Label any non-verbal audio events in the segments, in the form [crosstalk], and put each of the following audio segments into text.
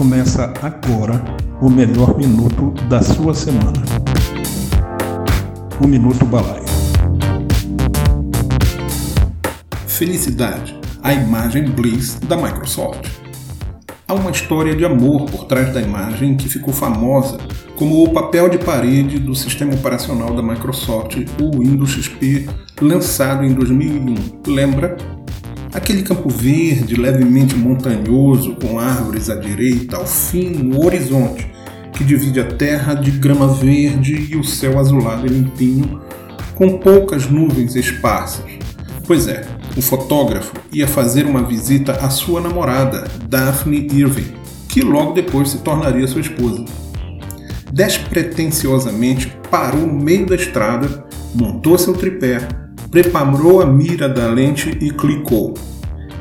Começa agora o melhor minuto da sua semana. O Minuto Balaio. Felicidade, a imagem Bliss da Microsoft. Há uma história de amor por trás da imagem que ficou famosa como o papel de parede do sistema operacional da Microsoft, o Windows XP, lançado em 2001. Lembra? Aquele campo verde levemente montanhoso, com árvores à direita, ao fim, no horizonte, que divide a terra de grama verde e o céu azulado e limpinho, com poucas nuvens esparsas. Pois é, o fotógrafo ia fazer uma visita à sua namorada, Daphne Irving, que logo depois se tornaria sua esposa. Despretensiosamente parou no meio da estrada, montou seu tripé, preparou a mira da lente e clicou.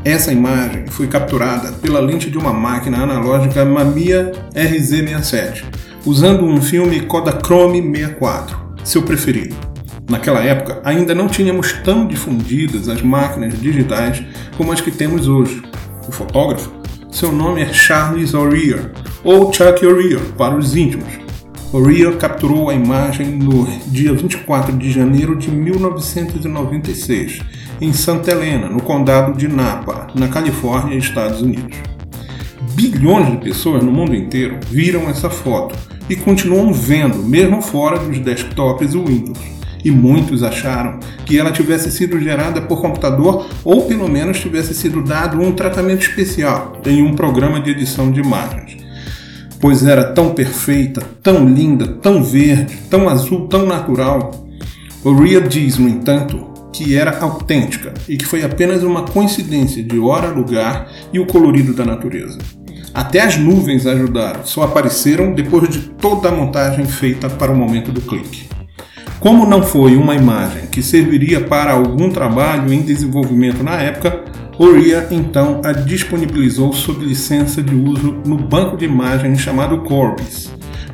Essa imagem foi capturada pela lente de uma máquina analógica Mamiya RZ67, usando um filme Kodachrome 64, seu preferido. Naquela época, ainda não tínhamos tão difundidas as máquinas digitais como as que temos hoje. O fotógrafo, seu nome é Charles O'Rear, ou Chuck O'Rear para os íntimos, O'Reilly capturou a imagem no dia 24 de janeiro de 1996, em Santa Helena, no condado de Napa, na Califórnia, Estados Unidos. Bilhões de pessoas no mundo inteiro viram essa foto e continuam vendo, mesmo fora dos desktops e Windows. E muitos acharam que ela tivesse sido gerada por computador ou pelo menos tivesse sido dado um tratamento especial em um programa de edição de imagens pois era tão perfeita, tão linda, tão verde, tão azul, tão natural. Ria diz, no entanto, que era autêntica e que foi apenas uma coincidência de hora, lugar e o colorido da natureza. Até as nuvens ajudaram, só apareceram depois de toda a montagem feita para o momento do clique. Como não foi uma imagem que serviria para algum trabalho em desenvolvimento na época, Oria então a disponibilizou sob licença de uso no banco de imagens chamado Corbis,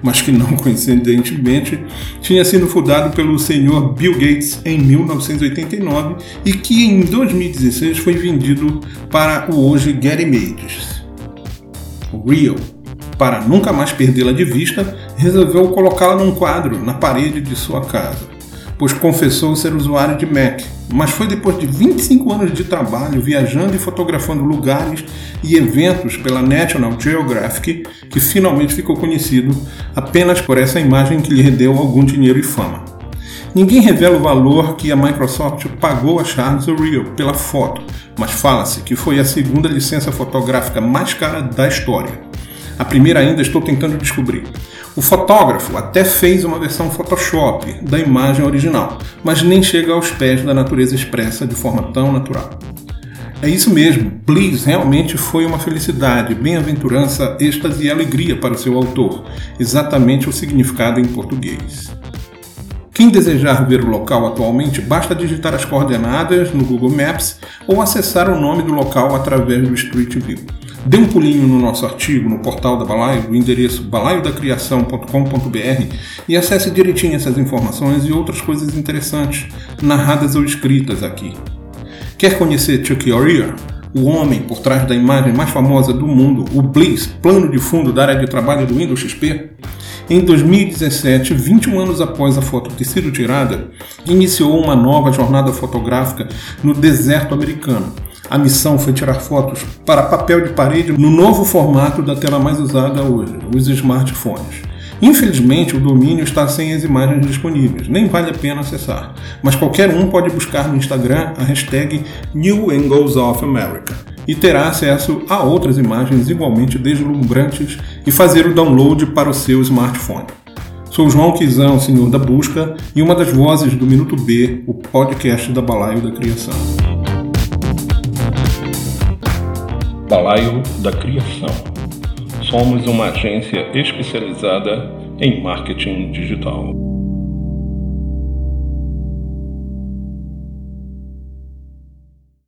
mas que não [laughs] coincidentemente tinha sido fundado pelo senhor Bill Gates em 1989 e que em 2016 foi vendido para o hoje Getty Images. Real, para nunca mais perdê-la de vista, resolveu colocá-la num quadro na parede de sua casa pois confessou ser usuário de Mac, mas foi depois de 25 anos de trabalho viajando e fotografando lugares e eventos pela National Geographic que finalmente ficou conhecido apenas por essa imagem que lhe rendeu algum dinheiro e fama. Ninguém revela o valor que a Microsoft pagou a Charles O'Reilly pela foto, mas fala-se que foi a segunda licença fotográfica mais cara da história. A primeira ainda estou tentando descobrir. O fotógrafo até fez uma versão Photoshop da imagem original, mas nem chega aos pés da natureza expressa de forma tão natural. É isso mesmo, Bliss realmente foi uma felicidade, bem-aventurança, êxtase e alegria para o seu autor, exatamente o significado em português. Quem desejar ver o local atualmente, basta digitar as coordenadas no Google Maps ou acessar o nome do local através do Street View. Dê um pulinho no nosso artigo no portal da Balaio, no endereço balaiodacriação.com.br e acesse direitinho essas informações e outras coisas interessantes, narradas ou escritas aqui. Quer conhecer Chuck O'Rear? O homem por trás da imagem mais famosa do mundo, o Bliss, plano de fundo da área de trabalho do Windows XP? Em 2017, 21 anos após a foto ter sido tirada, iniciou uma nova jornada fotográfica no deserto americano, a missão foi tirar fotos para papel de parede no novo formato da tela mais usada hoje, os smartphones. Infelizmente, o domínio está sem as imagens disponíveis, nem vale a pena acessar, mas qualquer um pode buscar no Instagram a hashtag New Angles of America e terá acesso a outras imagens igualmente deslumbrantes e fazer o download para o seu smartphone. Sou João Quizão, senhor da busca, e uma das vozes do Minuto B, o podcast da Balaio da Criação. Balaio da Criação. Somos uma agência especializada em marketing digital.